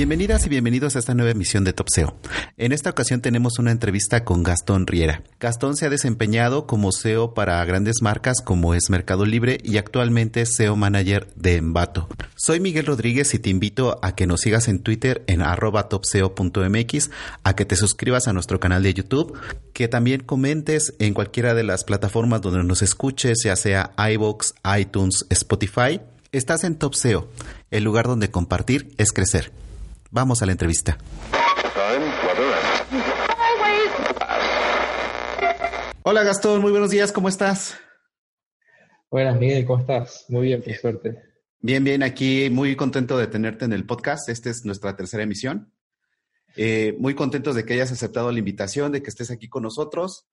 Bienvenidas y bienvenidos a esta nueva emisión de Top SEO. En esta ocasión tenemos una entrevista con Gastón Riera. Gastón se ha desempeñado como SEO para grandes marcas como es Mercado Libre y actualmente es SEO Manager de Envato. Soy Miguel Rodríguez y te invito a que nos sigas en Twitter en topseo.mx, a que te suscribas a nuestro canal de YouTube, que también comentes en cualquiera de las plataformas donde nos escuches, ya sea iVoox, iTunes, Spotify. Estás en Top SEO, el lugar donde compartir es crecer. Vamos a la entrevista. Hola Gastón, muy buenos días, ¿cómo estás? Buenas, Miguel, ¿cómo estás? Muy bien, por suerte. Bien, bien, aquí muy contento de tenerte en el podcast. Esta es nuestra tercera emisión. Eh, muy contentos de que hayas aceptado la invitación, de que estés aquí con nosotros.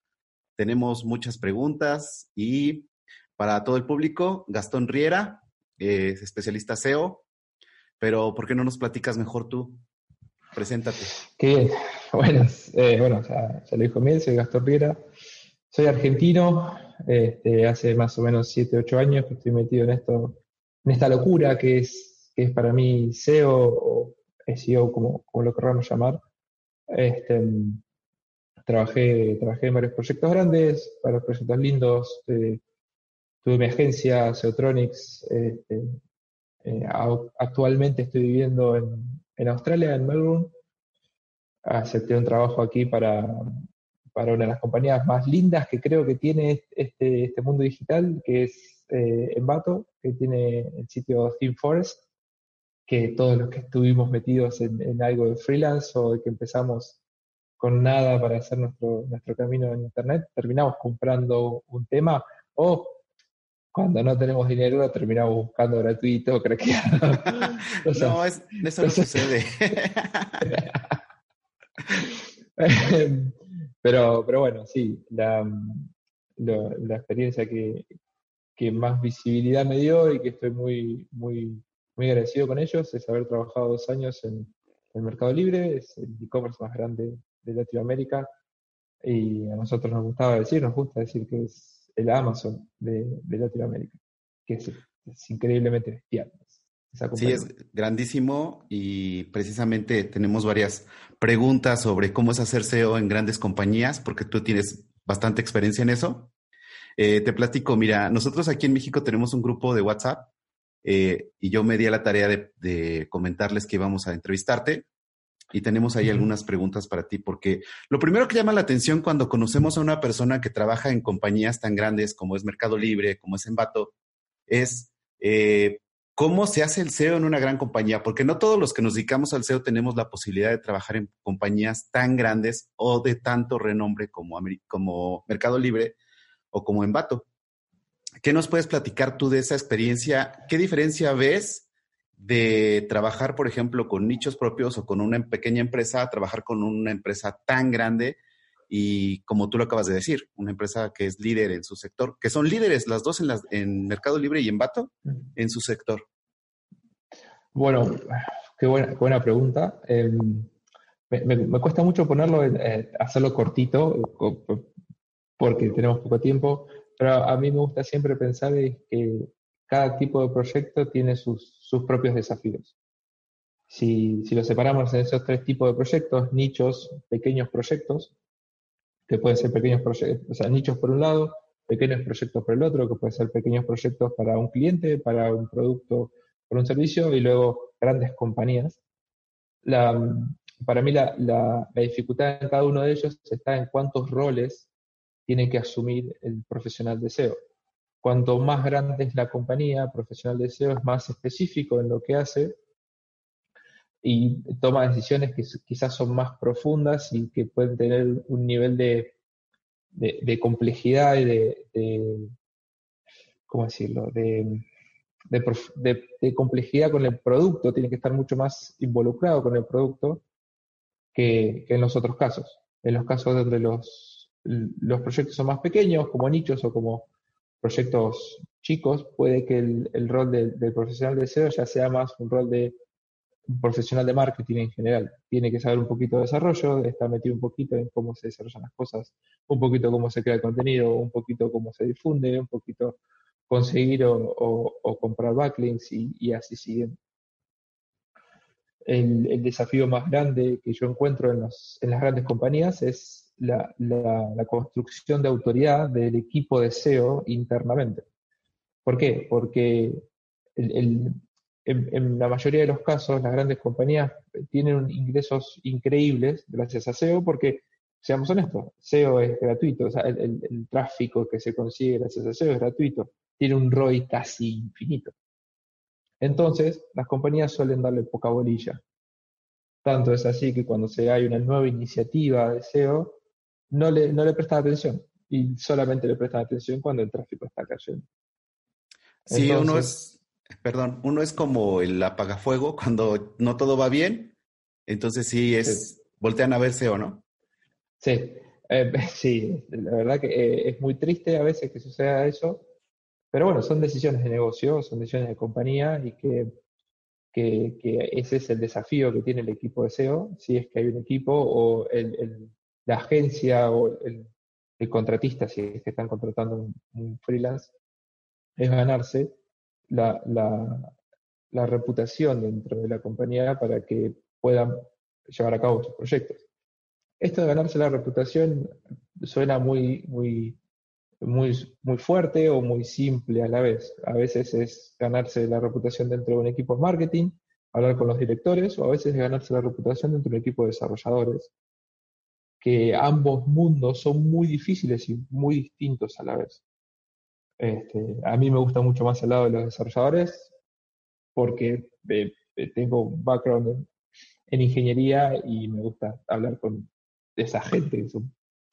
Tenemos muchas preguntas y para todo el público, Gastón Riera, eh, especialista SEO, pero ¿por qué no nos platicas mejor tú? Preséntate. Qué. Bueno, eh, bueno ya, lo dijo bien, soy Gastón Riera. Soy argentino, este, hace más o menos 7, 8 años que estoy metido en esto, en esta locura que es, que es para mí SEO o SEO, como, como lo queramos llamar. Este, trabajé, trabajé en varios proyectos grandes, varios proyectos lindos. Eh, tuve mi agencia, Seotronics, eh, actualmente estoy viviendo en, Australia, en Melbourne. Acepté un trabajo aquí para, una de las compañías más lindas que creo que tiene este, este mundo digital, que es eh, Envato, que tiene el sitio Theme Forest, que todos los que estuvimos metidos en, algo de freelance o que empezamos con nada para hacer nuestro, camino en Internet, terminamos comprando un tema cuando no tenemos dinero terminamos buscando gratuito, craqueado. no, eso no sucede. pero, pero bueno, sí, la, la experiencia que, más visibilidad me dio y que estoy muy, muy, muy agradecido con ellos es haber trabajado dos años en el Mercado Libre, es el e-commerce más grande de Latinoamérica. Y a nosotros nos gustaba decir, nos gusta decir que es el Amazon de, Latinoamérica, que es, increíblemente bestial. Sí, es grandísimo y precisamente tenemos varias preguntas sobre cómo es hacer SEO en grandes compañías, porque tú tienes bastante experiencia en eso. Eh, te platico, mira, nosotros aquí en México tenemos un grupo de WhatsApp eh, y yo me di a la tarea de, de, comentarles que íbamos a entrevistarte y tenemos ahí algunas preguntas para ti, porque lo primero que llama la atención cuando conocemos a una persona que trabaja en compañías tan grandes como es Mercado Libre, como es Envato, es eh, cómo se hace el SEO en una gran compañía, porque no todos los que nos dedicamos al SEO tenemos la posibilidad de trabajar en compañías tan grandes o de tanto renombre como, como Mercado Libre o como Envato. ¿Qué nos puedes platicar tú de esa experiencia? ¿Qué diferencia ves de trabajar, por ejemplo, con nichos propios o con una pequeña empresa a trabajar con una empresa tan grande y como tú lo acabas de decir, una empresa que es líder en su sector, que son líderes las dos en, en Mercado Libre y en Bato en su sector. Bueno, qué buena, buena pregunta. Em, me, cuesta mucho ponerlo, eh, hacerlo cortito, porque tenemos poco tiempo, pero a mí me gusta siempre pensar que cada tipo de proyecto tiene sus, propios desafíos. Si, si lo separamos en esos tres tipos de proyectos, nichos, pequeños proyectos, que pueden ser pequeños proyectos, o sea, nichos por un lado, pequeños proyectos por el otro, que pueden ser pequeños proyectos para un cliente, para un producto, para un servicio, y luego grandes compañías. para mí la, la, la dificultad en cada uno de ellos está en cuántos roles tiene que asumir el profesional de SEO. Cuanto más grande es la compañía, profesional de SEO es más específico en lo que hace y toma decisiones que quizás son más profundas y que pueden tener un nivel de, de, complejidad y de, ¿cómo decirlo?, de, de, complejidad con el producto, tiene que estar mucho más involucrado con el producto que en los otros casos. En los casos donde los, los proyectos son más pequeños, como nichos o como proyectos chicos, puede que el, rol del profesional de SEO ya sea más un rol de un profesional de marketing en general tiene que saber un poquito de desarrollo, estar metido un poquito en cómo se desarrollan las cosas, un poquito cómo se crea el contenido, un poquito cómo se difunde, un poquito conseguir o, comprar backlinks y, así siguen. El, desafío más grande que yo encuentro en, las grandes compañías es la, construcción de autoridad del equipo de SEO internamente. ¿Por qué? Porque en, la mayoría de los casos las grandes compañías tienen ingresos increíbles gracias a SEO porque, seamos honestos, SEO es gratuito, o sea, el, el tráfico que se consigue gracias a SEO es gratuito tiene un ROI casi infinito. Entonces, las compañías suelen darle poca bolilla. Tanto es así que cuando se hay una nueva iniciativa de SEO, no le, no le prestan atención y solamente le prestan atención cuando el tráfico está cayendo. Sí, uno es, perdón, uno es como el apagafuego cuando no todo va bien, entonces sí es, voltean a ver SEO, ¿no? Sí, eh, sí, la verdad que eh, es muy triste a veces que suceda eso, pero bueno, son decisiones de negocio, son decisiones de compañía y que, ese es el desafío que tiene el equipo de SEO, si es que hay un equipo o la agencia o el, contratista, si es que están contratando un, freelance, es ganarse la, reputación dentro de la compañía para que puedan llevar a cabo sus proyectos. Esto de ganarse la reputación suena muy, muy muy, muy fuerte o muy simple a la vez. A veces es ganarse la reputación dentro de un equipo de marketing, hablar con los directores, o a veces es ganarse la reputación dentro de un equipo de desarrolladores, que ambos mundos son muy difíciles y muy distintos a la vez. Este, a mí me gusta mucho más el lado de los desarrolladores porque eh, eh, tengo background en, ingeniería y me gusta hablar con esa gente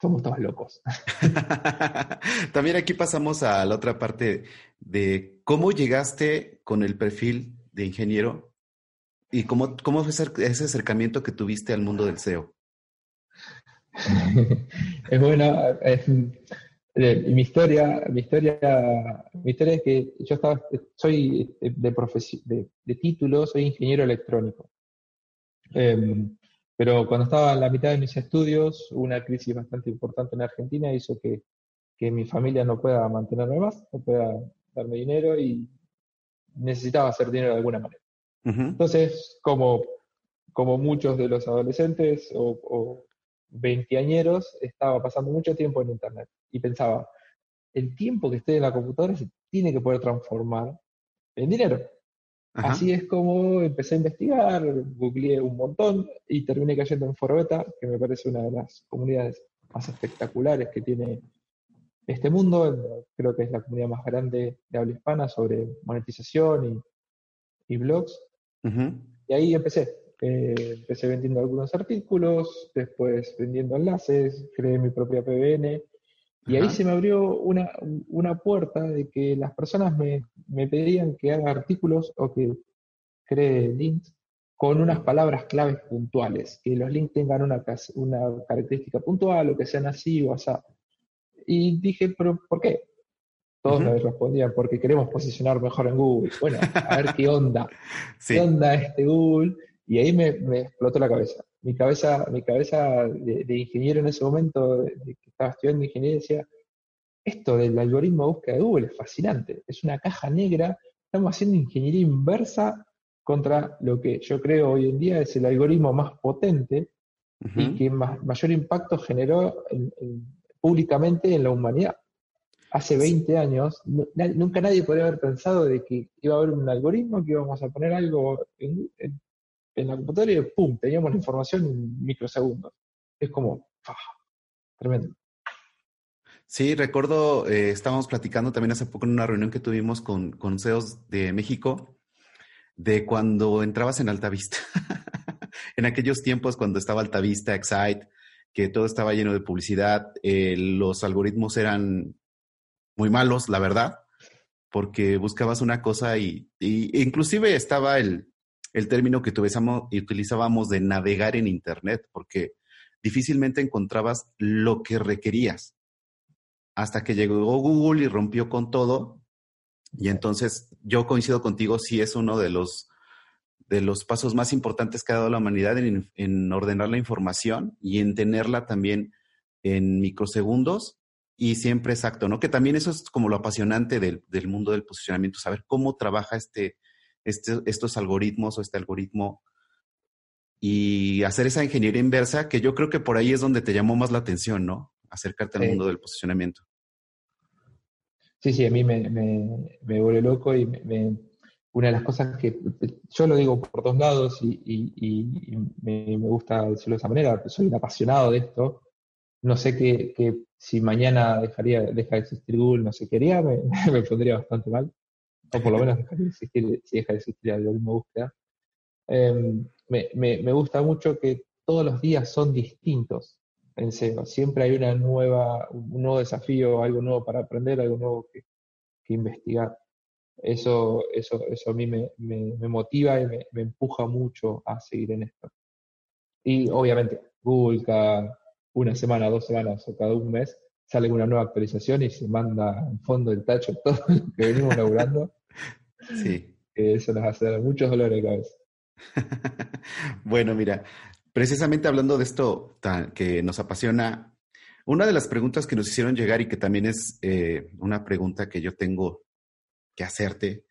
somos todos locos. También aquí pasamos a la otra parte de cómo llegaste con el perfil de ingeniero y cómo, cómo fue ese acercamiento que tuviste al mundo del SEO. es bueno, eh, mi historia, mi historia, mi historia es que yo estaba, soy de, de, de título, soy ingeniero electrónico. Em, pero cuando estaba en la mitad de mis estudios, una crisis bastante importante en Argentina hizo que, que mi familia no pueda mantenerme más, no pueda darme dinero y necesitaba hacer dinero de alguna manera. Entonces, como, como muchos de los adolescentes o, o veinteañeros, estaba pasando mucho tiempo en Internet y pensaba, el tiempo que estoy en la computadora se tiene que poder transformar en dinero. Así es como empecé a investigar, googleé un montón y terminé cayendo en Forbeta, que me parece una de las comunidades más espectaculares que tiene este mundo. Creo que es la comunidad más grande de habla hispana sobre monetización y, blogs. Y ahí empecé. Eh, empecé vendiendo algunos artículos, después vendiendo enlaces, creé mi propia PBN y ahí se me abrió una, una, puerta de que las personas me, me, pedían que haga artículos o que cree links con unas palabras claves puntuales, que los links tengan una, una característica puntual o que sean así o así. Y dije, ¿pero por qué? Todos me respondían, porque queremos posicionar mejor en Google. Bueno, a ver qué onda. ¿Qué onda este Google? Y ahí me, me explotó la cabeza. Mi cabeza, mi cabeza de, ingeniero en ese momento, de, que estaba estudiando ingeniería, decía, esto del algoritmo de búsqueda de Google es fascinante, es una caja negra, estamos haciendo ingeniería inversa contra lo que yo creo hoy en día es el algoritmo más potente y que mayor impacto generó públicamente en la humanidad. Hace 20 años, nunca nadie podría haber pensado de que iba a haber un algoritmo, que íbamos a poner algo en, en la computadora y ¡pum! Teníamos la información en microsegundos. Es como, tremendo. Sí, recuerdo, eh, estábamos platicando también hace poco en una reunión que tuvimos con, con CEOs de México, de cuando entrabas en Altavista. en aquellos tiempos cuando estaba Altavista, Excite, que todo estaba lleno de publicidad, eh, los algoritmos eran muy malos, la verdad, porque buscabas una cosa y, y inclusive estaba el, el término que utilizábamos de navegar en Internet, porque difícilmente encontrabas lo que requerías. Hasta que llegó Google y rompió con todo. Y entonces yo coincido contigo, sí es uno de los de los pasos más importantes que ha dado la humanidad en, ordenar la información y en tenerla también en microsegundos y siempre exacto, ¿no? Que también eso es como lo apasionante del, mundo del posicionamiento, saber cómo trabaja este, este, estos algoritmos o este algoritmo y hacer esa ingeniería inversa, que yo creo que por ahí es donde te llamó más la atención, ¿no? Acercarte al mundo del posicionamiento. Sí, sí, a mí me, me, vuelve loco y me, una de las cosas que yo lo digo por dos lados y, me, gusta decirlo de esa manera, soy un apasionado de esto. No sé que, si mañana dejaría, deja de existir Google, no sé qué haría, me, pondría bastante mal. O por lo menos dejaría de existir, si deja de existir el algoritmo de búsqueda. Em, me, gusta mucho que todos los días son distintos en SEO. Siempre hay una nueva, un nuevo desafío, algo nuevo para aprender, algo nuevo que, que investigar. Eso, eso, eso a mí me, motiva y me, empuja mucho a seguir en esto. Y obviamente, Google cada una semana, dos semanas o cada un mes sale una nueva actualización y se manda en fondo del tacho todo lo que venimos laburando. Sí. Eso nos hace muchos dolores de cabeza. bueno, mira, precisamente hablando de esto que nos apasiona, una de las preguntas que nos hicieron llegar y que también es eh, una pregunta que yo tengo que hacerte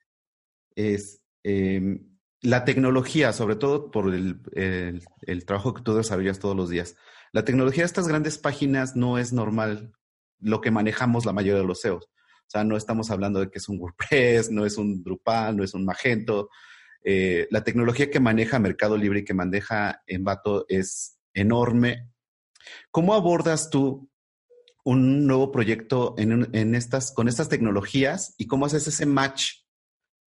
es em, la tecnología, sobre todo por el, trabajo que tú desarrollas todos los días. La tecnología de estas grandes páginas no es normal lo que manejamos la mayoría de los SEOs. O sea, no estamos hablando de que es un WordPress, no es un Drupal, no es un Magento. Eh, la tecnología que maneja Mercado Libre y que maneja Envato es enorme. ¿Cómo abordas tú un nuevo proyecto en, estas, con estas tecnologías y cómo haces ese match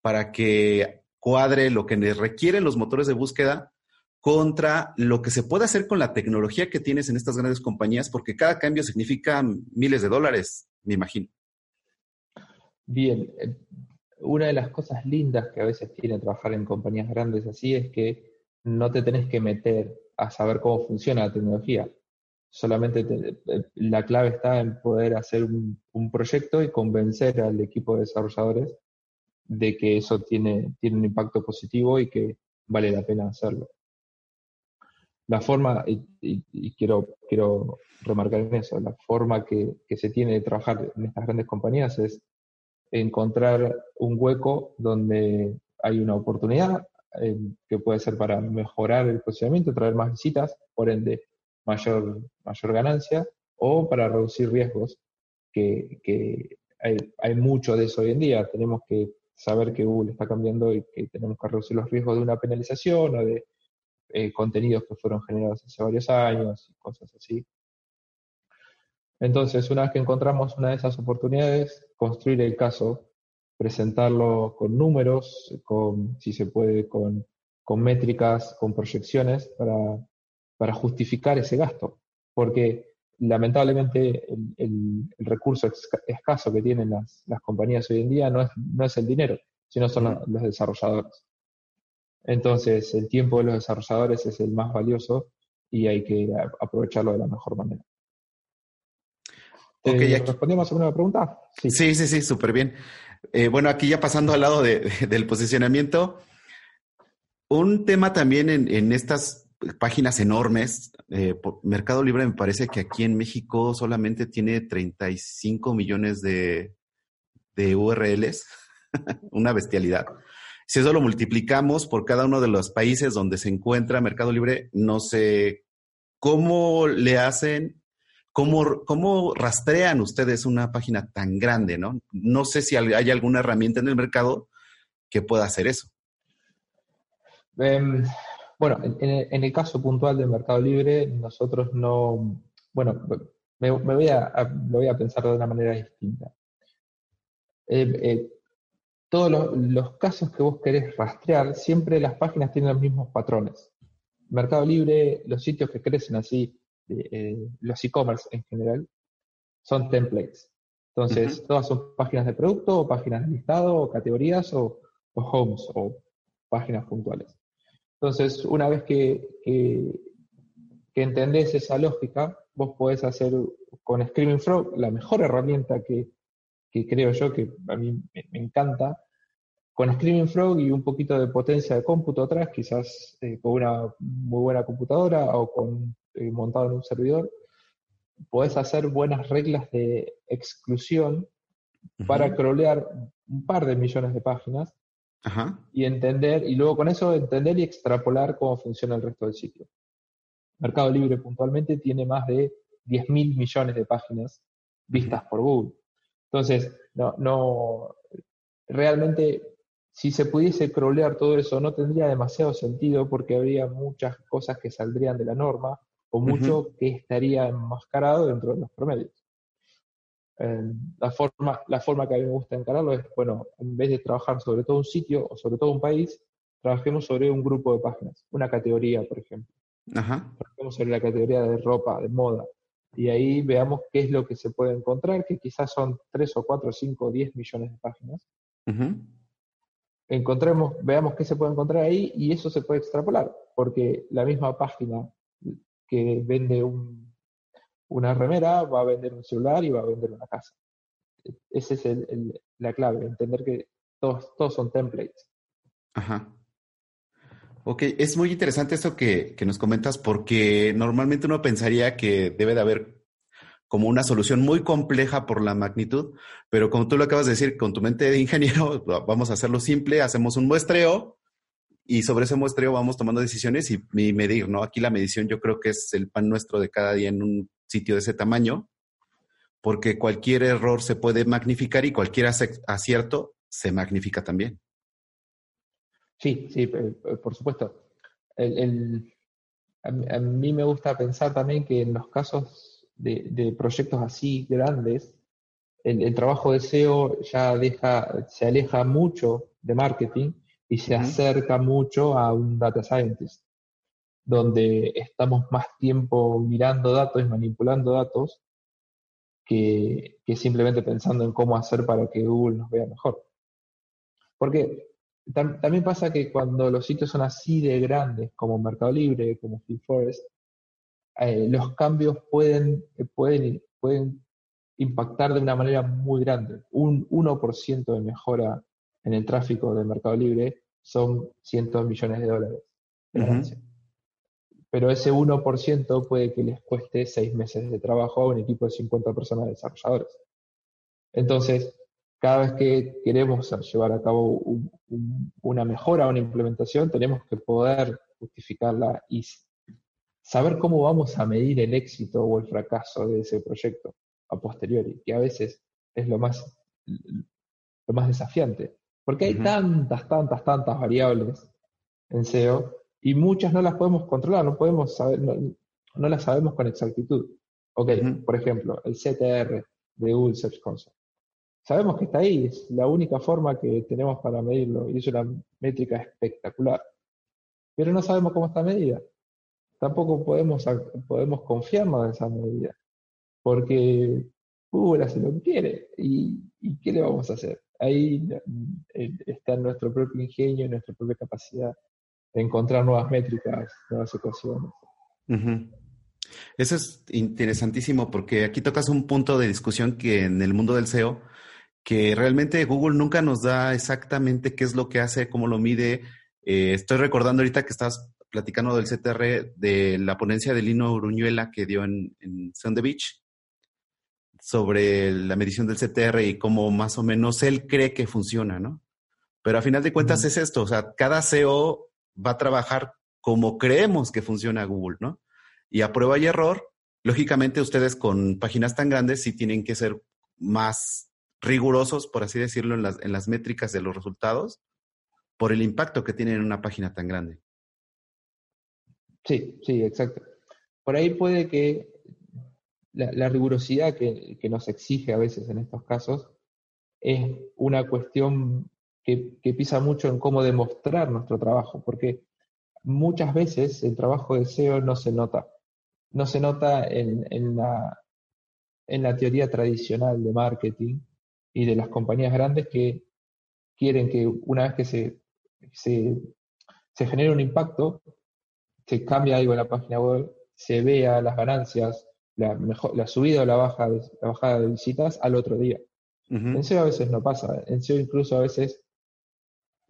para que cuadre lo que requieren los motores de búsqueda contra lo que se puede hacer con la tecnología que tienes en estas grandes compañías, porque cada cambio significa miles de dólares, me imagino. Bien, eh, una de las cosas lindas que a veces tiene trabajar en compañías grandes así es que no te tenés que meter a saber cómo funciona la tecnología solamente eh, la clave está en poder hacer un, proyecto y convencer al equipo de desarrolladores de que eso tiene, tiene un impacto positivo y que vale la pena hacerlo. La forma, y, quiero, quiero remarcar en eso, la forma que, se tiene de trabajar en estas grandes compañías es encontrar un hueco donde hay una oportunidad eh, que puede ser para mejorar el posicionamiento, traer más visitas, por ende mayor, mayor ganancia o para reducir riesgos, que, hay, hay, mucho de eso hoy en día. Tenemos que saber que Google está cambiando y que tenemos que reducir los riesgos de una penalización o de eh, contenidos que fueron generados hace varios años y cosas así. Entonces, una vez que encontramos una de esas oportunidades, construir el caso, presentarlo con números, con, si se puede, con, con métricas, con proyecciones, para, para justificar ese gasto, porque lamentablemente el, recurso escaso que tienen las, compañías hoy en día no es, no es el dinero, sino son los, desarrolladores. Entonces, el tiempo de los desarrolladores es el más valioso y hay que aprovecharlo de la mejor manera. Okay, eh, ¿Respondimos a una pregunta? Sí, sí, sí, súper bien. Eh, bueno, aquí ya pasando al lado del posicionamiento, un tema también en, en estas páginas enormes. Eh, Mercado Libre me parece que aquí en México solamente tiene 35 millones de, de URLs, una bestialidad. Si eso lo multiplicamos por cada uno de los países donde se encuentra Mercado Libre, no sé cómo le hacen, cómo, cómo rastrean ustedes una página tan grande, ¿no? No sé si hay alguna herramienta en el mercado que pueda hacer eso. Em, bueno, en, el caso puntual del Mercado Libre, nosotros no, bueno, me, voy a, lo voy a pensar de una manera distinta. Eh, eh, todos los, casos que vos querés rastrear, siempre las páginas tienen los mismos patrones. Mercado Libre, los sitios que crecen así, eh, los e-commerce en general, son templates. Entonces, todas son páginas de producto, o páginas de listado, o categorías, o homes, o páginas puntuales. Entonces, una vez que, que, entendés esa lógica, vos podés hacer con Screaming Frog la mejor herramienta que, creo yo, que a mí me, encanta, con Screaming Frog y un poquito de potencia de cómputo atrás, quizás eh, con una muy buena computadora o con montado en un servidor, podés hacer buenas reglas de exclusión para crawlear un par de millones de páginas y entender, y luego con eso entender y extrapolar cómo funciona el resto del sitio. Mercado Libre puntualmente tiene más de 10 mil millones de páginas vistas por Google. Entonces, no, no, realmente, si se pudiese crawlear todo eso, no tendría demasiado sentido porque habría muchas cosas que saldrían de la norma o mucho que estaría enmascarado dentro de los promedios. Eh, la, forma, la forma que a mí me gusta encararlo es, bueno, en vez de trabajar sobre todo un sitio o sobre todo un país, trabajemos sobre un grupo de páginas, una categoría, por ejemplo. Trabajemos sobre la categoría de ropa, de moda, y ahí veamos qué es lo que se puede encontrar, que quizás son 3 o 4, 5 o 10 millones de páginas. Encontremos, veamos qué se puede encontrar ahí y eso se puede extrapolar, porque la misma página que vende una remera, va a vender un celular y va a vender una casa. Esa es la clave, entender que todos, son templates. Ajá. Ok, es muy interesante eso que, que, nos comentas porque normalmente uno pensaría que debe de haber como una solución muy compleja por la magnitud, pero como tú lo acabas de decir, con tu mente de ingeniero, vamos a hacerlo simple, hacemos un muestreo y sobre ese muestreo vamos tomando decisiones y, medir, ¿no? Aquí la medición yo creo que es el pan nuestro de cada día en un sitio de ese tamaño, porque cualquier error se puede magnificar y cualquier acierto se magnifica también. Sí, sí, por supuesto. a, mí me gusta pensar también que en los casos de, proyectos así grandes, el, trabajo de SEO ya deja, se aleja mucho de marketing y se acerca mucho a un data scientist, donde estamos más tiempo mirando datos y manipulando datos que, simplemente pensando en cómo hacer para que Google nos vea mejor. Porque también pasa que cuando los sitios son así de grandes, como Mercado Libre, como FreeForest, eh, los cambios pueden, pueden, pueden impactar de una manera muy grande. Un 1% de mejora en el tráfico del Mercado Libre son cientos de millones de dólares. Pero ese 1% puede que les cueste seis meses de trabajo a un equipo de 50 personas desarrolladores. Entonces, cada vez que queremos llevar a cabo una mejora o una implementación, tenemos que poder justificarla y saber cómo vamos a medir el éxito o el fracaso de ese proyecto a posteriori, que a veces es lo más, lo más desafiante. Porque hay tantas, tantas, tantas variables en SEO y muchas no las podemos controlar, no podemos saber, no, las sabemos con exactitud. Ok, por ejemplo, el CTR de Google Search Console. Sabemos que está ahí, es la única forma que tenemos para medirlo y es una métrica espectacular. Pero no sabemos cómo está medida. Tampoco podemos, podemos confiarnos en esa medida, porque Google hace lo que quiere. ¿Y, ¿Y qué le vamos a hacer? Ahí eh, está nuestro propio ingenio, nuestra propia capacidad de encontrar nuevas métricas, nuevas ecuaciones. Eso es interesantísimo porque aquí tocas un punto de discusión que en el mundo del SEO, que realmente Google nunca nos da exactamente qué es lo que hace, cómo lo mide. Eh, estoy recordando ahorita que estás platicando del CTR, de la ponencia de Lino Uruñuela que dio en, en Sound Beach, sobre la medición del CTR y cómo más o menos él cree que funciona, ¿no? Pero a final de cuentas es esto, o sea, cada SEO va a trabajar como creemos que funciona Google, ¿no? Y a prueba y error, lógicamente ustedes con páginas tan grandes sí tienen que ser más rigurosos, por así decirlo, en las, en las métricas de los resultados, por el impacto que tienen en una página tan grande. Sí, sí, exacto. Por ahí puede que la, rigurosidad que, nos exige a veces en estos casos es una cuestión que, pisa mucho en cómo demostrar nuestro trabajo, porque muchas veces el trabajo de SEO no se nota. No se nota en, la, teoría tradicional de marketing y de las compañías grandes que quieren que una vez que se, se, se genere un impacto, se cambia algo en la página web, se vea las ganancias, la, mejor, la subida o la, baja, la bajada de visitas al otro día. En SEO a veces no pasa. En SEO incluso a veces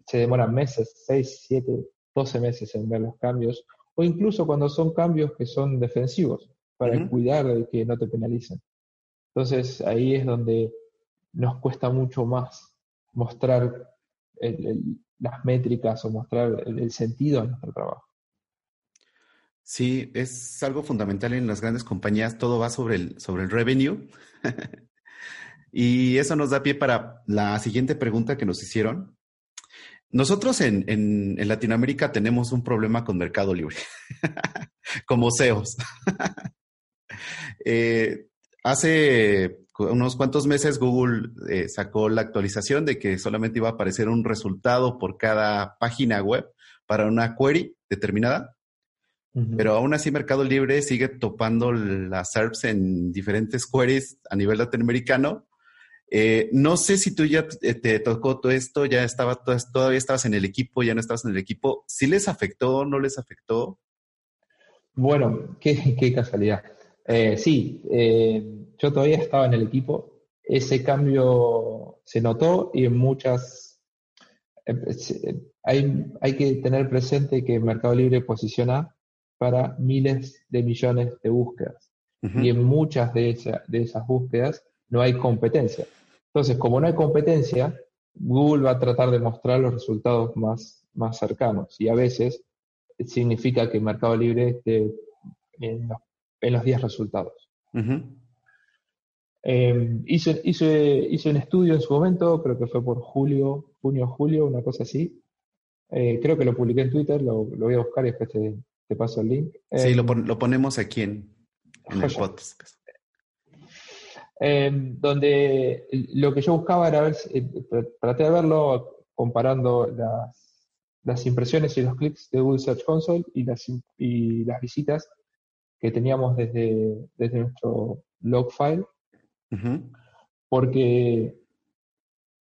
se demoran meses, 6, 7, 12 meses en ver los cambios, o incluso cuando son cambios que son defensivos, para cuidar de que no te penalicen. Entonces ahí es donde nos cuesta mucho más mostrar las métricas o mostrar el, sentido de nuestro trabajo. Sí, es algo fundamental en las grandes compañías, todo va sobre el, sobre el revenue. y eso nos da pie para la siguiente pregunta que nos hicieron. Nosotros en, en, Latinoamérica tenemos un problema con Mercado Libre, como CEOs. Eh, hace unos cuantos meses Google eh, sacó la actualización de que solamente iba a aparecer un resultado por cada página web para una query determinada. Pero aún así Mercado Libre sigue topando las SERPs en diferentes queries a nivel latinoamericano. Eh, no sé si tú ya te, tocó todo esto, ya estaba, todavía estabas en el equipo, ya no estabas en el equipo. ¿Sí les afectó, no les afectó? Bueno, qué, casualidad. Eh, sí, yo todavía estaba en el equipo, ese cambio se notó y en muchas... Eh, hay, hay que tener presente que Mercado Libre posiciona para miles de millones de búsquedas. Y en muchas de, de esas búsquedas no hay competencia. Entonces, como no hay competencia, Google va a tratar de mostrar los resultados más, más cercanos. Y a veces significa que Mercado Libre esté en los, en los 10 resultados. Eh, hice, hice, un estudio en su momento, creo que fue por julio, junio, julio, una cosa así. Eh, creo que lo publiqué en Twitter, lo, voy a buscar y después te, paso el link. Sí, lo, em, ponemos aquí en, el podcast. Em, donde lo que yo buscaba era ver, eh, traté de verlo comparando las, las, impresiones y los clics de Google Search Console y las, y las visitas que teníamos desde, desde nuestro log file porque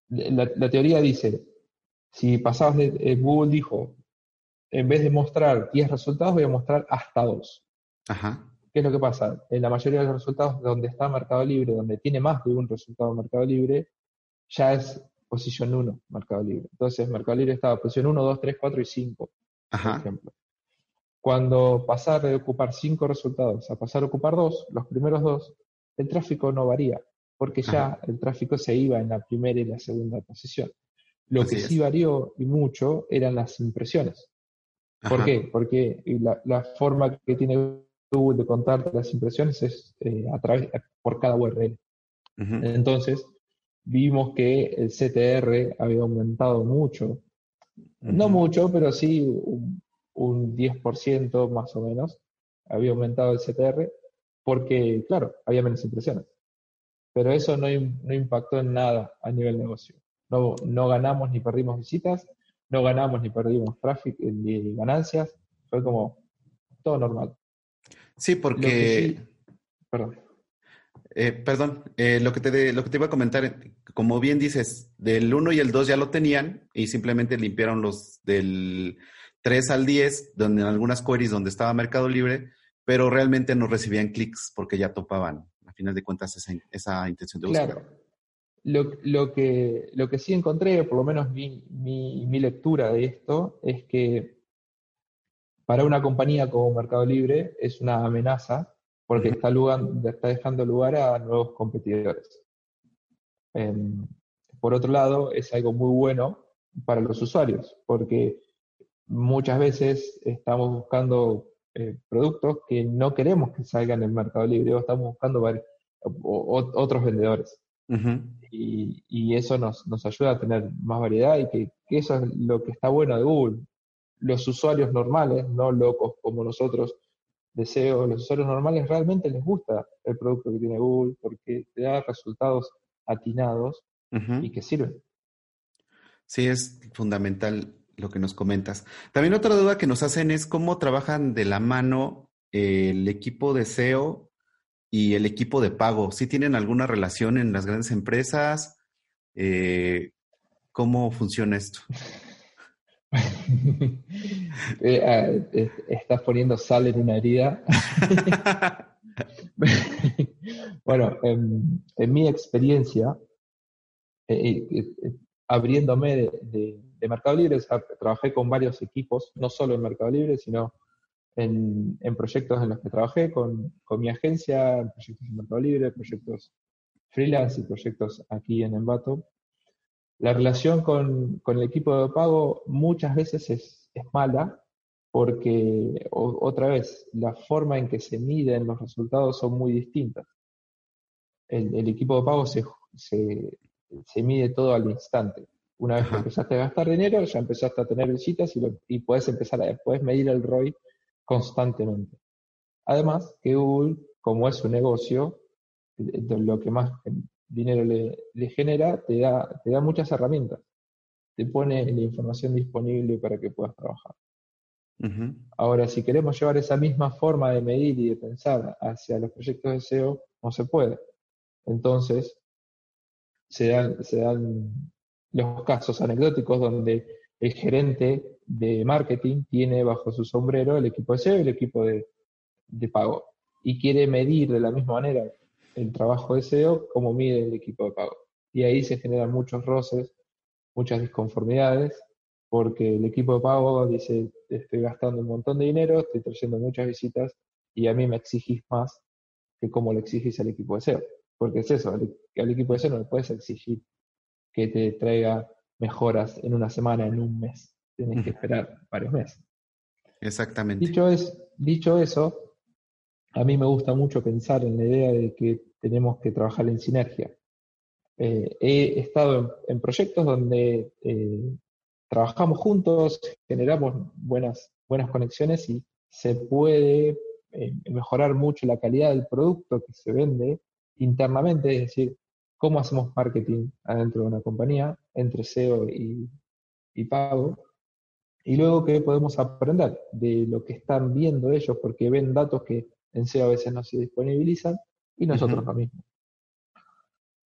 la, teoría dice, si pasabas de, eh, Google dijo, en vez de mostrar 10 resultados, voy a mostrar hasta 2. ¿Qué es lo que pasa? En la mayoría de los resultados donde está Mercado Libre, donde tiene más de un resultado Mercado Libre, ya es posición 1 Mercado Libre. Entonces, Mercado Libre estaba posición 1, 2, 3, 4 y 5, por ejemplo. Cuando pasar de ocupar 5 resultados a pasar a ocupar 2, los primeros dos el tráfico no varía, porque ya el tráfico se iba en la primera y la segunda posición. Lo que sí varió y mucho eran las impresiones. ¿Por qué? Porque la, forma que tiene Google de contarte las impresiones es eh, a través, por cada URL. Entonces, vimos que el CTR había aumentado mucho. No mucho, pero sí un, un 10% más o menos había aumentado el CTR porque, claro, había menos impresiones. Pero eso no, no impactó en nada a nivel negocio. No, no ganamos ni perdimos visitas, no ganamos ni perdimos tráfico ni ganancias. Fue como todo normal. Sí, porque... perdón. Eh, perdón, eh, lo, que te, lo que te iba a comentar, como bien dices, del 1 y el 2 ya lo tenían y simplemente limpiaron los del 3 al 10, donde en algunas queries donde estaba Mercado Libre, pero realmente no recibían clics porque ya topaban, a final de cuentas, esa, intención de búsqueda. Claro. Lo, que, lo que sí encontré, por lo menos mi, mi, lectura de esto, es que para una compañía como Mercado Libre es una amenaza porque está, lugar, está dejando lugar a nuevos competidores. Em, por otro lado, es algo muy bueno para los usuarios, porque muchas veces estamos buscando eh, productos que no queremos que salgan en mercado libre, o estamos buscando otros vendedores. Y, eso nos, ayuda a tener más variedad y que, eso es lo que está bueno de Google. Los usuarios normales, no locos como nosotros, deseo, los usuarios normales realmente les gusta el producto que tiene Google porque te da resultados atinados y que sirven. Sí, es fundamental lo que nos comentas. También otra duda que nos hacen es cómo trabajan de la mano el equipo de SEO y el equipo de pago. ¿Sí tienen alguna relación en las grandes empresas? Eh, ¿Cómo funciona esto? Eh, ah, estás poniendo sal en una herida. bueno, en, mi experiencia, eh, abriéndome de, Mercado Libre. trabajé con varios equipos, no solo en Mercado Libre, sino en, proyectos en los que trabajé con, mi agencia, proyectos en Mercado Libre, proyectos freelance y proyectos aquí en Envato. La relación con, el equipo de pago muchas veces es, es mala porque, otra vez, la forma en que se miden los resultados son muy distintas. El, equipo de pago se, se, mide todo al instante. Una vez que empezaste a gastar dinero, ya empezaste a tener visitas y, y puedes empezar a puedes medir el ROI constantemente. Además, que Google, como es un negocio, lo que más dinero le, genera, te da, te da muchas herramientas. Te pone la información disponible para que puedas trabajar. Ahora, si queremos llevar esa misma forma de medir y de pensar hacia los proyectos de SEO, no se puede. Entonces, se dan, se dan los casos anecdóticos donde el gerente de marketing tiene bajo su sombrero el equipo de SEO y el equipo de, de pago y quiere medir de la misma manera el trabajo de SEO como mide el equipo de pago. Y ahí se generan muchos roces, muchas disconformidades porque el equipo de pago dice, estoy gastando un montón de dinero, estoy trayendo muchas visitas y a mí me exigís más que como le exigís al equipo de SEO. Porque es eso, al, equipo de SEO no le puedes exigir que te traiga mejoras en una semana, en un mes. Tienes que esperar varios meses. Exactamente. Dicho, es, dicho eso, a mí me gusta mucho pensar en la idea de que tenemos que trabajar en sinergia. Eh, he estado en, proyectos donde eh, trabajamos juntos, generamos buenas, buenas conexiones y se puede eh, mejorar mucho la calidad del producto que se vende internamente, es decir, cómo hacemos marketing adentro de una compañía, entre SEO y, pago, y luego qué podemos aprender de lo que están viendo ellos, porque ven datos que en SEO a veces no se disponibilizan, y nosotros lo mismo.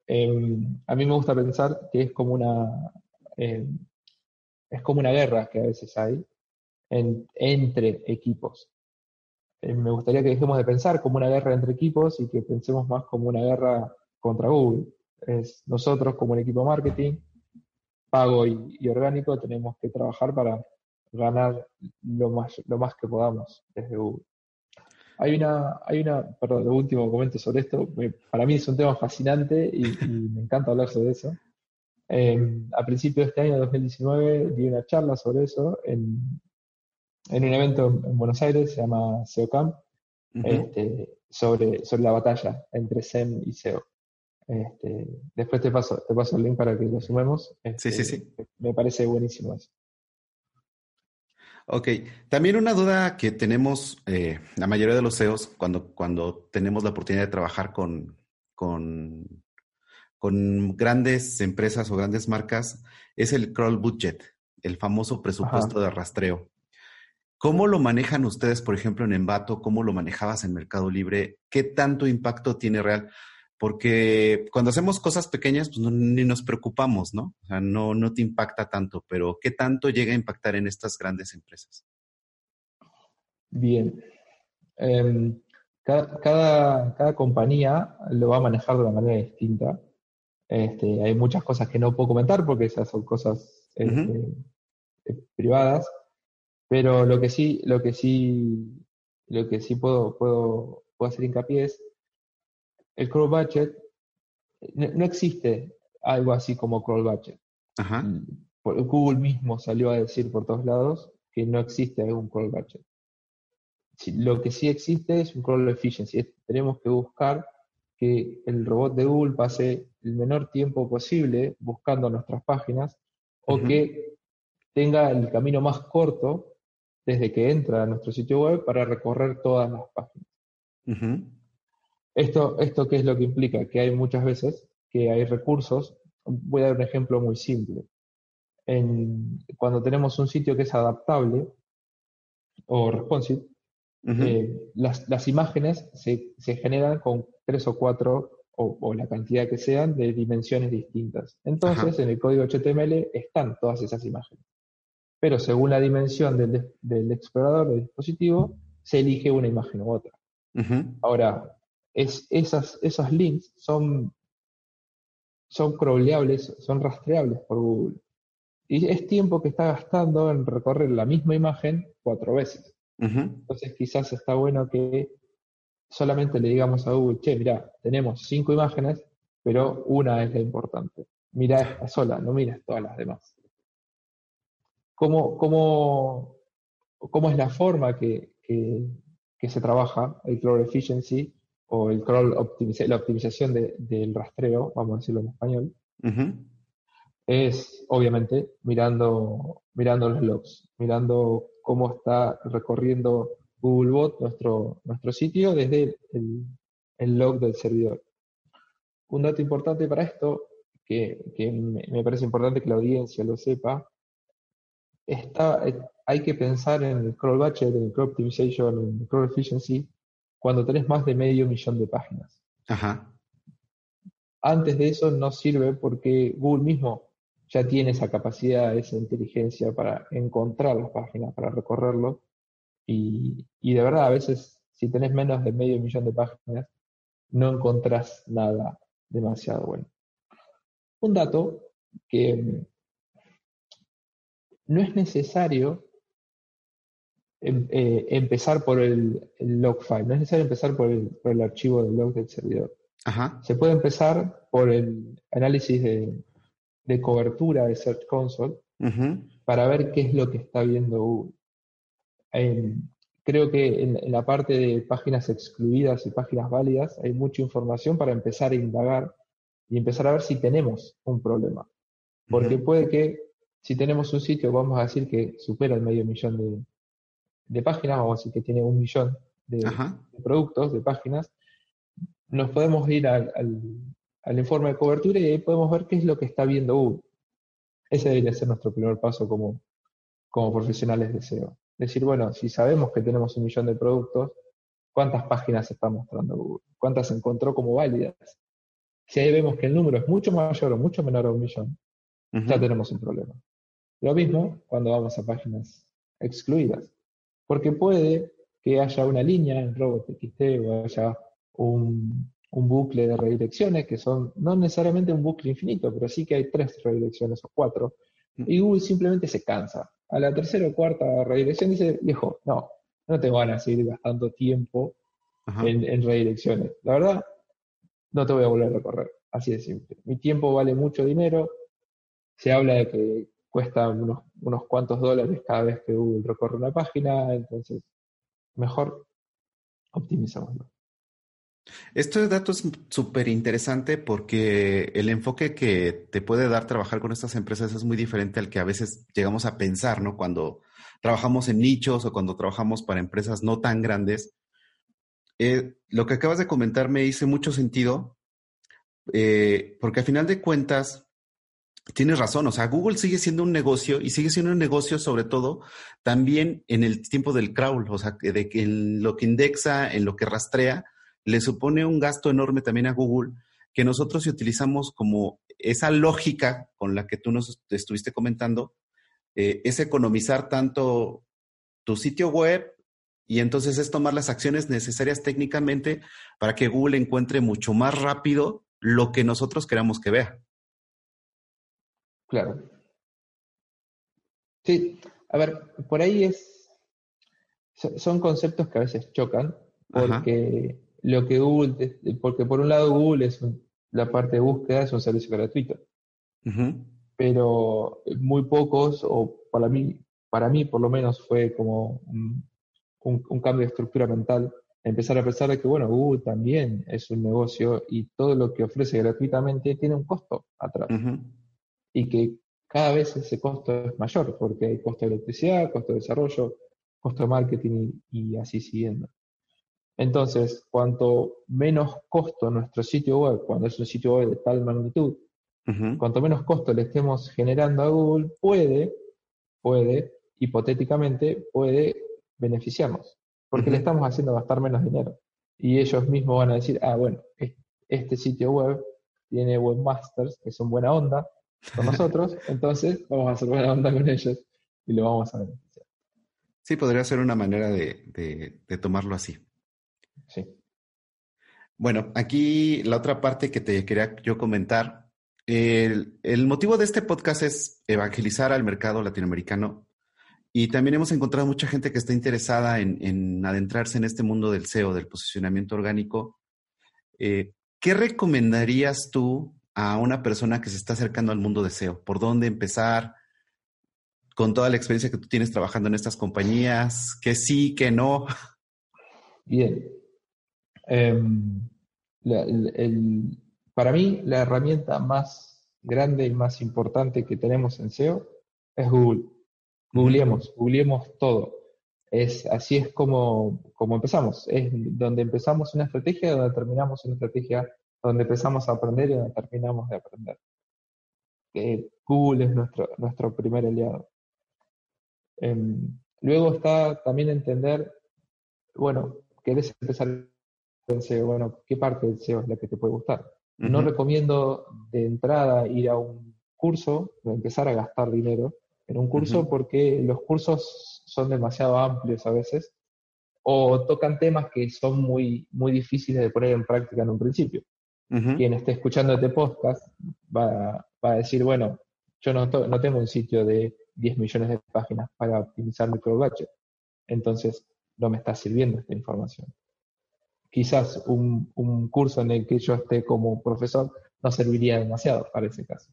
Em, a mí me gusta pensar que es como una, em, es como una guerra que a veces hay entre equipos. Eh, me gustaría que dejemos de pensar como una guerra entre equipos y que pensemos más como una guerra contra Google. Es nosotros como el equipo marketing, pago y, orgánico, tenemos que trabajar para ganar lo más, lo más que podamos desde Google. Hay una, hay una, perdón, lo último comento sobre esto, para mí es un tema fascinante y me encanta hablar sobre eso. Eh, a principios de este año, 2019, di una charla sobre eso en, un evento en Buenos Aires, se llama SEO Camp, este, sobre, sobre la batalla entre SEM y SEO. Este, después te paso, te paso el link para que lo sumemos. sí, sí, sí. Este, me parece buenísimo eso. Ok, también una duda que tenemos eh, la mayoría de los SEOs cuando, cuando tenemos la oportunidad de trabajar con, con con grandes empresas o grandes marcas es el crawl budget, el famoso presupuesto de rastreo. ¿Cómo lo manejan ustedes, por ejemplo, en Envato? ¿Cómo lo manejabas en Mercado Libre? ¿Qué tanto impacto tiene real? Porque cuando hacemos cosas pequeñas, pues ni nos preocupamos, ¿no? O sea, no, no te impacta tanto, pero ¿qué tanto llega a impactar en estas grandes empresas? Bien. Em, cada, cada, compañía lo va a manejar de una manera distinta. Este, hay muchas cosas que no puedo comentar porque esas son cosas este, eh, privadas, pero lo que sí, lo que sí, lo que sí puedo, puedo, puedo hacer hincapié es el crawl budget. No, existe algo así como crawl budget. Google mismo salió a decir por todos lados que no existe algún crawl budget. Lo que sí existe es un crawl efficiency. Tenemos que buscar que el robot de Google pase el menor tiempo posible buscando nuestras páginas o que tenga el camino más corto desde que entra a nuestro sitio web para recorrer todas las páginas. Esto, ¿Esto qué es lo que implica? Que hay muchas veces que hay recursos. Voy a dar un ejemplo muy simple. cuando tenemos un sitio que es adaptable o responsive, eh, las, imágenes se, se, generan con tres o cuatro o, la cantidad que sean de dimensiones distintas. Entonces, en el código HTML están todas esas imágenes. Pero según la dimensión del, explorador del dispositivo, se elige una imagen u otra. Ahora, es, esas, esos links son, son crawleables, son rastreables por Google. Y es tiempo que está gastando en recorrer la misma imagen cuatro veces. Entonces quizás está bueno que solamente le digamos a Google, che, mira, tenemos cinco imágenes, pero una es la importante. Mira esta sola, no mires todas las demás. ¿Cómo, cómo, cómo es la forma que, se trabaja el crawl efficiency o el crawl la optimización del rastreo, vamos a decirlo en español? Es obviamente mirando, mirando los logs, mirando cómo está recorriendo Googlebot nuestro, nuestro sitio desde el, el log del servidor. Un dato importante para esto, que, me, parece importante que la audiencia lo sepa, está, hay que pensar en el crawl budget, en el crawl optimization, en el crawl efficiency, cuando tenés más de medio millón de páginas. Antes de eso no sirve porque Google mismo ya tiene esa capacidad, esa inteligencia para encontrar las páginas, para recorrerlo. Y, y de verdad, a veces, si tenés menos de medio millón de páginas, no encontrás nada demasiado bueno. Un dato que mm, no es necesario em, eh, empezar por el, log file, no es necesario empezar por el, archivo de log del servidor. Se puede empezar por el análisis de, cobertura de Search Console para ver qué es lo que está viendo Google. Em, creo que en, la parte de páginas excluidas y páginas válidas hay mucha información para empezar a indagar y empezar a ver si tenemos un problema. Porque puede que si tenemos un sitio, vamos a decir que supera el medio millón de, páginas, vamos a decir que tiene un millón de, productos, de páginas, nos podemos ir al, informe de cobertura y ahí podemos ver qué es lo que está viendo Google. Ese debería ser nuestro primer paso como, como profesionales de SEO. Decir, bueno, si sabemos que tenemos un millón de productos, ¿cuántas páginas está mostrando Google? ¿Cuántas encontró como válidas? Si ahí vemos que el número es mucho mayor o mucho menor a un millón, ya tenemos un problema. Lo mismo cuando vamos a páginas excluidas, porque puede que haya una línea en robot.txt o haya un, bucle de redirecciones que son no necesariamente un bucle infinito, pero sí que hay tres redirecciones o cuatro, y Google simplemente se cansa. A la tercera o cuarta redirección dice, viejo, no, no te van a seguir gastando tiempo en, en, redirecciones. La verdad, no te voy a volver a recorrer. Así de simple. Mi tiempo vale mucho dinero. Se habla de que cuesta unos, unos cuantos dólares cada vez que Google recorre una página, entonces mejor optimizamos. Dato es súper interesante porque el enfoque que te puede dar trabajar con estas empresas es muy diferente al que a veces llegamos a pensar, ¿no? Cuando trabajamos en nichos o cuando trabajamos para empresas no tan grandes, eh, lo que acabas de comentar me hizo mucho sentido, eh, porque al final de cuentas, tienes razón, o sea, Google sigue siendo un negocio y sigue siendo un negocio sobre todo también en el tiempo del crawl, o sea, de que en lo que indexa, en lo que rastrea, le supone un gasto enorme también a Google que nosotros utilizamos como esa lógica con la que tú nos estuviste comentando, eh, es economizar tanto tu sitio web y entonces es tomar las acciones necesarias técnicamente para que Google encuentre mucho más rápido lo que nosotros queramos que vea. Claro. Sí, a ver, por ahí es, son conceptos que a veces chocan, porque lo que Google, porque por un lado Google es la parte de búsqueda es un servicio gratuito, pero muy pocos, o para mí, para mí por lo menos fue como un, cambio de estructura mental, empezar a pensar de que, bueno, Google también es un negocio y todo lo que ofrece gratuitamente tiene un costo atrás. Y que cada vez ese costo es mayor, porque hay costo de electricidad, costo de desarrollo, costo de marketing y, así siguiendo. Entonces, cuanto menos costo nuestro sitio web, cuando es un sitio web de tal magnitud, cuanto menos costo le estemos generando a Google, puede, puede, hipotéticamente, puede beneficiamos, porque le estamos haciendo gastar menos dinero. Y ellos mismos van a decir, ah, bueno, este sitio web tiene webmasters que son buena onda con nosotros, entonces vamos a hacer buena onda con ellos y lo vamos a beneficiar. Sí, podría ser una manera de, de tomarlo así. Sí. Bueno, aquí la otra parte que te quería yo comentar el, motivo de este podcast es evangelizar al mercado latinoamericano y también hemos encontrado mucha gente que está interesada en, adentrarse en este mundo del SEO, del posicionamiento orgánico. Eh, ¿Qué recomendarías tú a una persona que se está acercando al mundo de SEO? ¿Por dónde empezar? Con toda la experiencia que tú tienes trabajando en estas compañías, que sí, que no. Bien. Em, para mí, la herramienta más grande y más importante que tenemos en SEO es Google. Googleemos, googleemos todo. Es, así es como, como empezamos. Es donde empezamos una estrategia, donde terminamos una estrategia, donde empezamos a aprender y donde terminamos de aprender. Google es nuestro, nuestro primer aliado. Em, luego está también entender, bueno, querés empezar el SEO, bueno, ¿qué parte del SEO es la que te puede gustar? No recomiendo de entrada ir a un curso o empezar a gastar dinero en un curso porque los cursos son demasiado amplios a veces o tocan temas que son muy, muy difíciles de poner en práctica en un principio. Quien esté escuchando este podcast va, a decir, bueno, yo no, no tengo un sitio de 10 millones de páginas para optimizar mi budget. Entonces, no me está sirviendo esta información. Quizás un, curso en el que yo esté como profesor no serviría demasiado para ese caso.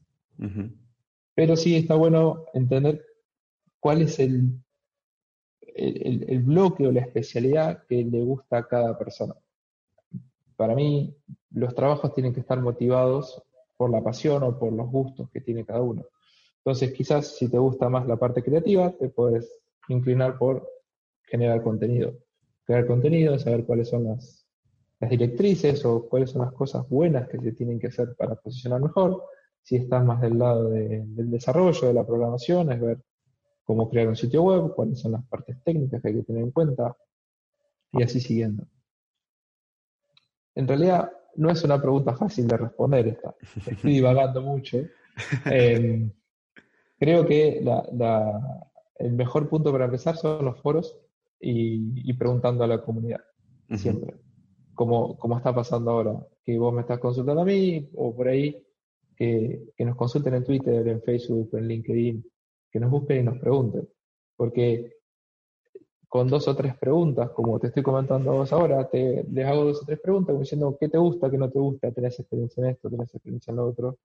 Pero sí está bueno entender cuál es el, el, bloque o la especialidad que le gusta a cada persona. Para mí, los trabajos tienen que estar motivados por la pasión o por los gustos que tiene cada uno. Entonces, quizás si te gusta más la parte creativa, te puedes inclinar por generar contenido. Crear contenido, saber cuáles son las, directrices o cuáles son las cosas buenas que se tienen que hacer para posicionar mejor. Si estás más del lado del desarrollo, de la programación, es ver cómo crear un sitio web, cuáles son las partes técnicas que hay que tener en cuenta, y así siguiendo. En realidad, no es una pregunta fácil de responder esta. Estoy divagando mucho. Em, creo que el mejor punto para empezar son los foros y, preguntando a la comunidad, siempre. Como, como está pasando ahora, que vos me estás consultando a mí o por ahí, que, nos consulten en Twitter, en Facebook, en LinkedIn, que nos busquen y nos pregunten. Porque con dos o tres preguntas, como te estoy comentando a vos ahora, te, les hago dos o tres preguntas diciendo qué te gusta, qué no te gusta, tenés experiencia en esto, tenés experiencia en lo otro,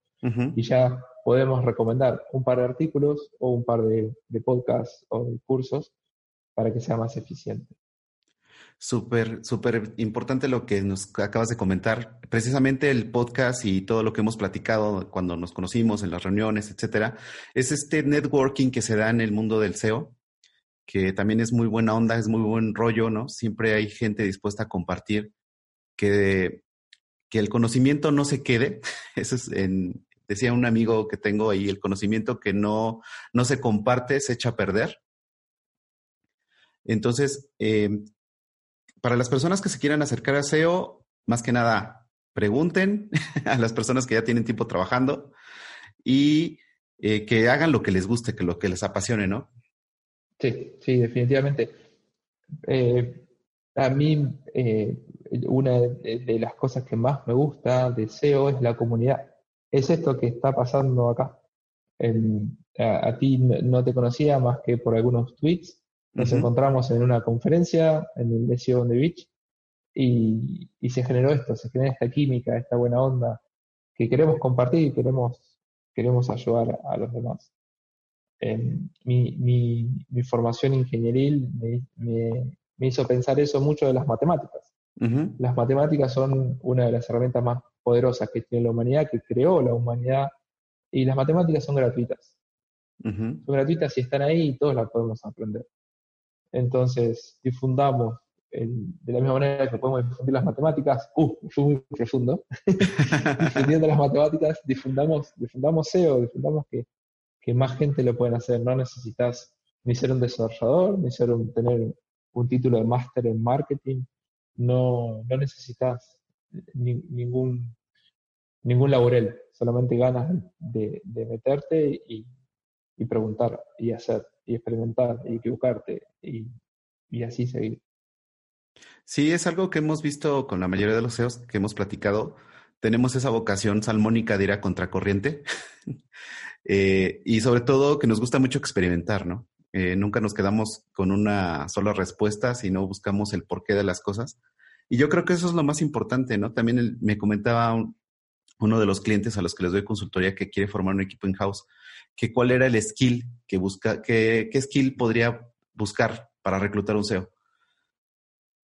y ya podemos recomendar un par de artículos o un par de, de podcasts o de cursos para que sea más eficiente. Súper, súper importante lo que nos acabas de comentar. Precisamente el podcast y todo lo que hemos platicado cuando nos conocimos en las reuniones, etcétera, es este networking que se da en el mundo del SEO, que también es muy buena onda, es muy buen rollo, ¿no? Siempre hay gente dispuesta a compartir que, que el conocimiento no se quede. Eso es en, decía un amigo que tengo ahí, el conocimiento que no, no se comparte se echa a perder. Entonces, em, para las personas que se quieran acercar a SEO, más que nada, pregunten a las personas que ya tienen tiempo trabajando y eh, que hagan lo que les guste, que lo que les apasione, ¿no? Sí, sí, definitivamente. Eh, a mí, eh, una de, las cosas que más me gusta de SEO es la comunidad. Es esto que está pasando acá. a, a, ti no te conocía más que por algunos tweets nos encontramos en una conferencia en el SEO on the Beach y, se generó esto, se generó esta química, esta buena onda que queremos compartir y queremos, queremos ayudar a los demás. Em, mi, formación ingenieril me, hizo pensar eso mucho de las matemáticas. Las matemáticas son una de las herramientas más poderosas que tiene la humanidad, que creó la humanidad, y las matemáticas son gratuitas. Son gratuitas y están ahí y todos las podemos aprender. Entonces, difundamos de la misma manera que podemos difundir las matemáticas, uh, fue muy profundo, difundiendo las matemáticas, difundamos, difundamos SEO, difundamos que, más gente lo pueden hacer. No necesitas ni ser un desarrollador, ni ser un, tener un título de máster en marketing, no, no necesitas ningún, ningún laurel, solamente ganas de, meterte y, y preguntar y hacer y experimentar y equivocarte y, y así seguir. Sí, es algo que hemos visto con la mayoría de los CEOs que hemos platicado. tenemos esa vocación salmónica de ir a contracorriente. Eh, y sobre todo que nos gusta mucho experimentar, ¿no? Eh, nunca nos quedamos con una sola respuesta, sino buscamos el porqué de las cosas. Y yo creo que eso es lo más importante, ¿no? También me comentaba uno de los clientes a los que les doy consultoría que quiere formar un equipo in-house, que cuál era el skill que busca, qué skill podría buscar para reclutar un SEO.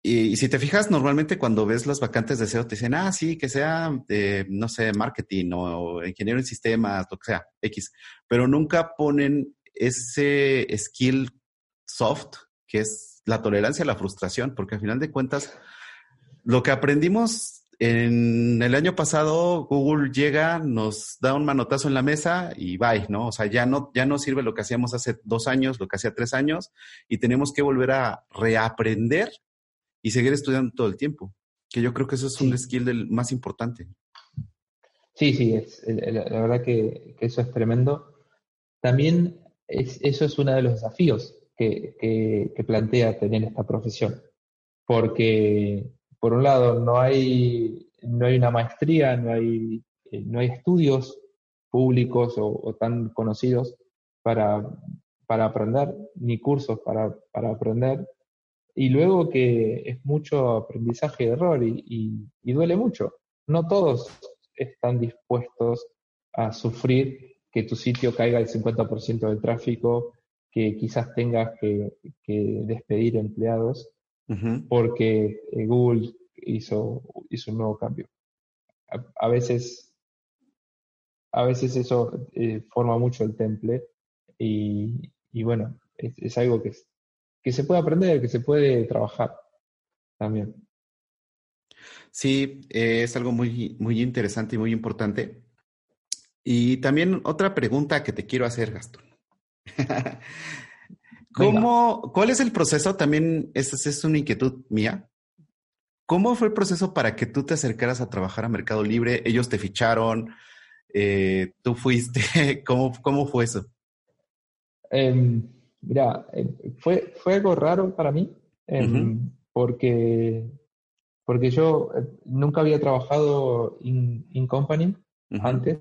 Y, si te fijas, normalmente cuando ves las vacantes de SEO te dicen, ah, sí, que sea, eh, no sé, marketing o ingeniero en sistemas, lo que sea, X. Pero nunca ponen ese skill soft, que es la tolerancia a la frustración, porque al final de cuentas, lo que aprendimos en el año pasado, Google llega, nos da un manotazo en la mesa y bye, ¿no? O sea, ya no, ya no sirve lo que hacíamos hace dos años, lo que hacía tres años, y tenemos que volver a reaprender y seguir estudiando todo el tiempo, que yo creo que eso es un skill del más importante. Sí, sí, es, la, verdad que, eso es tremendo. También es, eso es uno de los desafíos que, que, plantea tener esta profesión, porque por un lado no hay, no hay una maestría, no hay, no hay estudios públicos o, tan conocidos para, para, aprender, ni cursos para, para aprender, y luego que es mucho aprendizaje de error y, duele mucho. No todos están dispuestos a sufrir que tu sitio caiga el 50% del tráfico, que quizás tengas que, despedir empleados porque eh, Google hizo, hizo un nuevo cambio. A, veces, a veces eso eh, forma mucho el temple y, bueno, es, es algo que, que se puede aprender, que se puede trabajar también. Sí, es algo muy, muy interesante y muy importante. Y también otra pregunta que te quiero hacer, Gastón. ¿Cómo, ¿Cuál es el proceso? También, esta es una inquietud mía. ¿Cómo fue el proceso para que tú te acercaras a trabajar a Mercado Libre? Ellos te ficharon, eh, tú fuiste, ¿cómo, cómo fue eso? Em, Mira, eh, fue, fue algo raro para mí, em, porque, porque yo eh, nunca había trabajado in, company antes,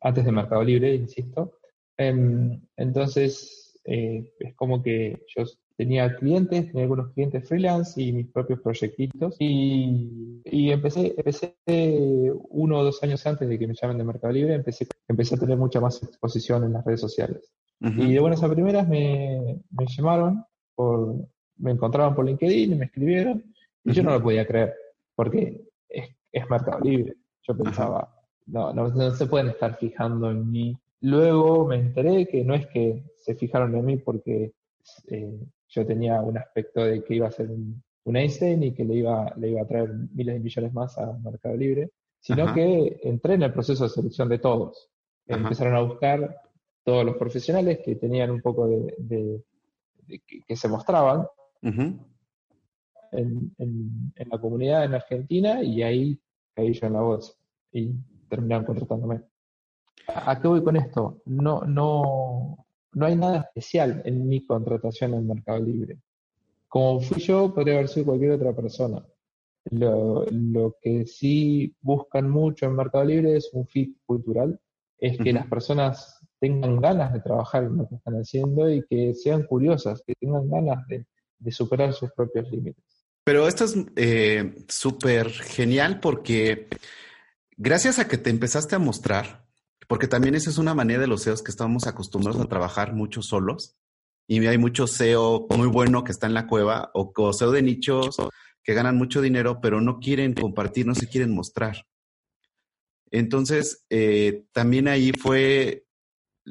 antes de Mercado Libre, insisto. Em, entonces, eh, es como que yo tenía clientes, tenía algunos clientes freelance y mis propios proyectitos. Y, y, empecé, empecé uno o dos años antes de que me llamen de Mercado Libre, empecé, empecé a tener mucha más exposición en las redes sociales. Y de buenas a primeras me, me llamaron, por, me encontraron por LinkedIn y me escribieron, y yo no lo podía creer, porque es, es Mercado Libre. Yo pensaba, no, no, se pueden estar fijando en mí. Luego me enteré que no es que se fijaron en mí porque eh, yo tenía un aspecto de que iba a ser un, Einstein y que le iba, le iba a traer miles de millones más a Mercado Libre, sino que entré en el proceso de selección de todos. Empezaron a buscar todos los profesionales que tenían un poco de, que, se mostraban en, la comunidad en Argentina y ahí caí yo en la voz y terminaron contratándome. ¿A qué voy con esto? No, no, no hay nada especial en mi contratación en Mercado Libre. Como fui yo, podría haber sido cualquier otra persona. Lo, lo, que sí buscan mucho en Mercado Libre es un fit cultural, es que las personas tengan ganas de trabajar en lo que están haciendo y que sean curiosas, que tengan ganas de, superar sus propios límites. Pero esto es eh, súper genial porque gracias a que te empezaste a mostrar, porque también esa es una manera de los SEOs que estamos acostumbrados a trabajar mucho solos y hay mucho SEO muy bueno que está en la cueva o, o SEO de nichos que ganan mucho dinero pero no quieren compartir, no se quieren mostrar. Entonces, eh, también ahí fue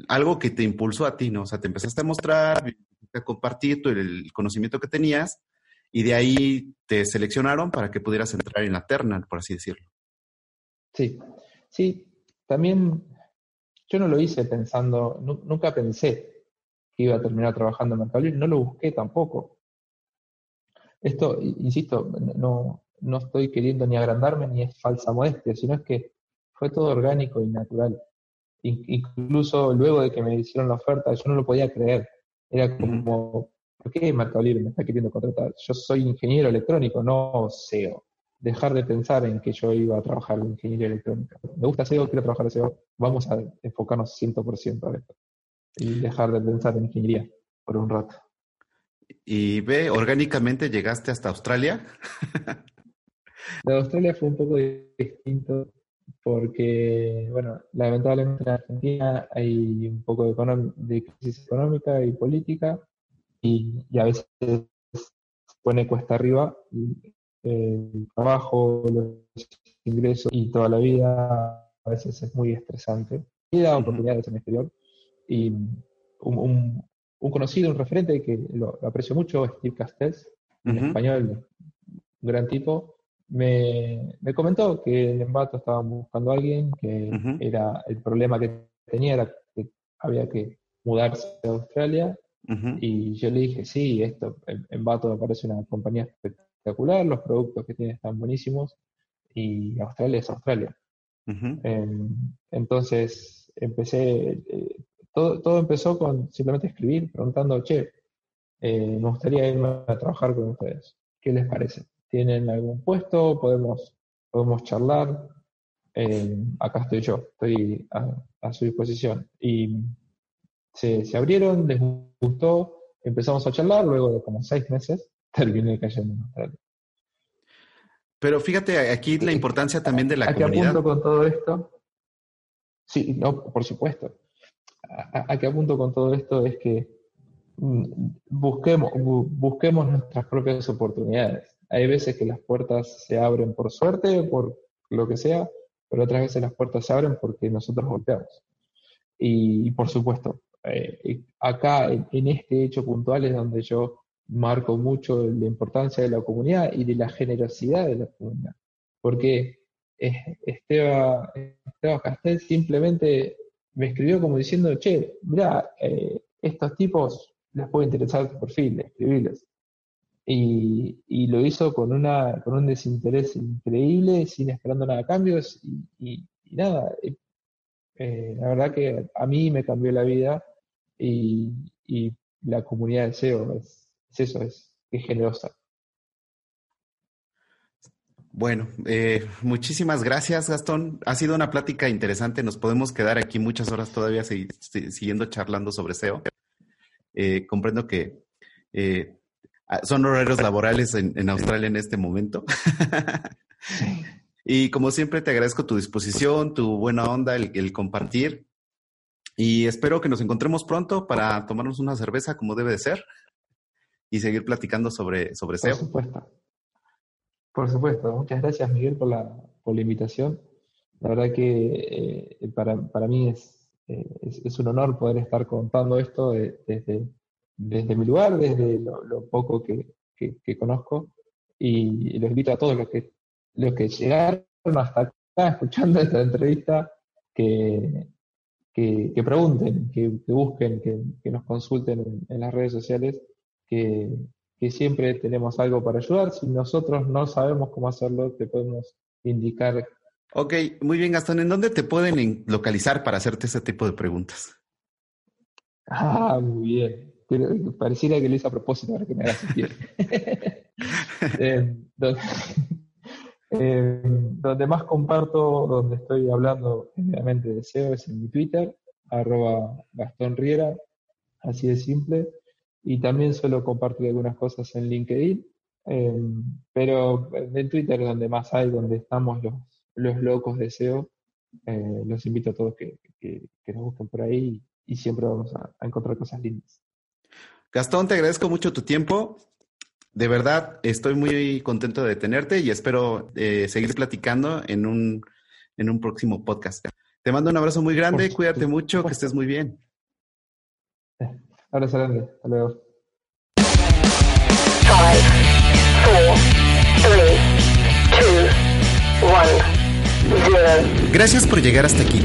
algo que te impulsó a ti, ¿no? O sea, te empezaste a mostrar, a compartir el conocimiento que tenías y de ahí te seleccionaron para que pudieras entrar en la terna, por así decirlo. Sí, sí, también yo no lo hice pensando, nunca pensé que iba a terminar trabajando en Mercado Libre, no lo busqué tampoco. Esto, insisto, no, no estoy queriendo ni agrandarme ni es falsa modestia, sino es que fue todo orgánico y natural. Incluso luego de que me hicieron la oferta, yo no lo podía creer. Era como, ¿por qué Mercado Libre me está queriendo contratar? Yo soy ingeniero electrónico, no SEO. dejar de pensar en que yo iba a trabajar en ingeniería electrónica. Me gusta SEO, quiero trabajar en SEO, vamos a enfocarnos 100% a esto. Y dejar de pensar en ingeniería por un rato. Y ve, orgánicamente llegaste hasta Australia. de Australia fue un poco distinto porque, bueno, lamentablemente en Argentina hay un poco de, crisis económica y política y, a veces pone cuesta arriba el trabajo, los ingresos y toda la vida a veces es muy estresante. Y da oportunidades en el exterior. Y un, conocido, un referente que lo, aprecio mucho, Steve Castells, en español, un gran tipo, me, comentó que en Embato estaban buscando a alguien que era el problema que tenía era que había que mudarse a Australia. Y yo le dije, sí, esto, Embato me parece una compañía espectacular, los productos que tiene están buenísimos y Australia es Australia. Em, entonces empecé, eh, todo, todo, empezó con simplemente escribir, preguntando, che, eh, me gustaría irme a trabajar con ustedes, ¿qué les parece? Tienen algún puesto, podemos, podemos charlar. Eh, acá estoy yo, estoy a, su disposición. Y se, abrieron, les gustó, empezamos a charlar, luego de como seis meses terminé cayendo en Australia. Pero fíjate aquí la importancia también de la ¿A comunidad. qué apunto con todo esto? Sí, no, por supuesto. ¿A, a qué apunto con todo esto? Es que mm, busquemos, busquemos nuestras propias oportunidades. Hay veces que las puertas se abren por suerte, por lo que sea, pero otras veces las puertas se abren porque nosotros golpeamos. Y, por supuesto, eh, acá en, este hecho puntual es donde yo marco mucho la importancia de la comunidad y de la generosidad de la comunidad. Porque Esteban, Castel simplemente me escribió como diciendo, che, mira, eh, estos tipos les puede interesar tu perfil, escribirles y, lo hizo con, una, con un desinterés increíble, sin esperando nada a cambios y, nada. Eh, eh, la verdad que a mí me cambió la vida y, la comunidad de SEO es, eso, es, generosa. Bueno, eh, muchísimas gracias, Gastón. Ha sido una plática interesante. Nos podemos quedar aquí muchas horas todavía siguiendo charlando sobre SEO. comprendo que Ah, son horarios laborales en, Australia en este momento. y como siempre te agradezco tu disposición, tu buena onda, el, compartir. Y espero que nos encontremos pronto para tomarnos una cerveza como debe de ser y seguir platicando sobre, sobre SEO. Por supuesto. Por supuesto. Muchas gracias, Miguel, por la, por la invitación. La verdad que eh, para, para, mí es, eh, es, es, un honor poder estar contando esto desde, desde mi lugar, desde lo, poco que, conozco, y los invito a todos los que, los que llegaron hasta acá escuchando esta entrevista, que, que, pregunten, que, busquen, que, nos consulten en, las redes sociales, que, siempre tenemos algo para ayudar. Si nosotros no sabemos cómo hacerlo, te podemos indicar. Ok, muy bien, Gastón. ¿En dónde te pueden localizar para hacerte ese tipo de preguntas? Ah, muy bien pareciera que lo hice a propósito para que me haga sentir. Eh, eh, donde, más comparto, donde estoy hablando generalmente de SEO es en mi Twitter, arroba Gastón Riera, así de simple. Y también suelo compartir algunas cosas en LinkedIn, eh, pero en Twitter donde más hay, donde estamos los, los locos de SEO, los invito a todos que, que, nos busquen por ahí y, siempre vamos a encontrar cosas lindas. Gastón, te agradezco mucho tu tiempo. De verdad, estoy muy contento de tenerte y espero eh, seguir platicando en un, en un próximo podcast. Te mando un abrazo muy grande, cuídate mucho, que estés muy bien. Abrazo grande, hasta luego. Gracias por llegar hasta aquí.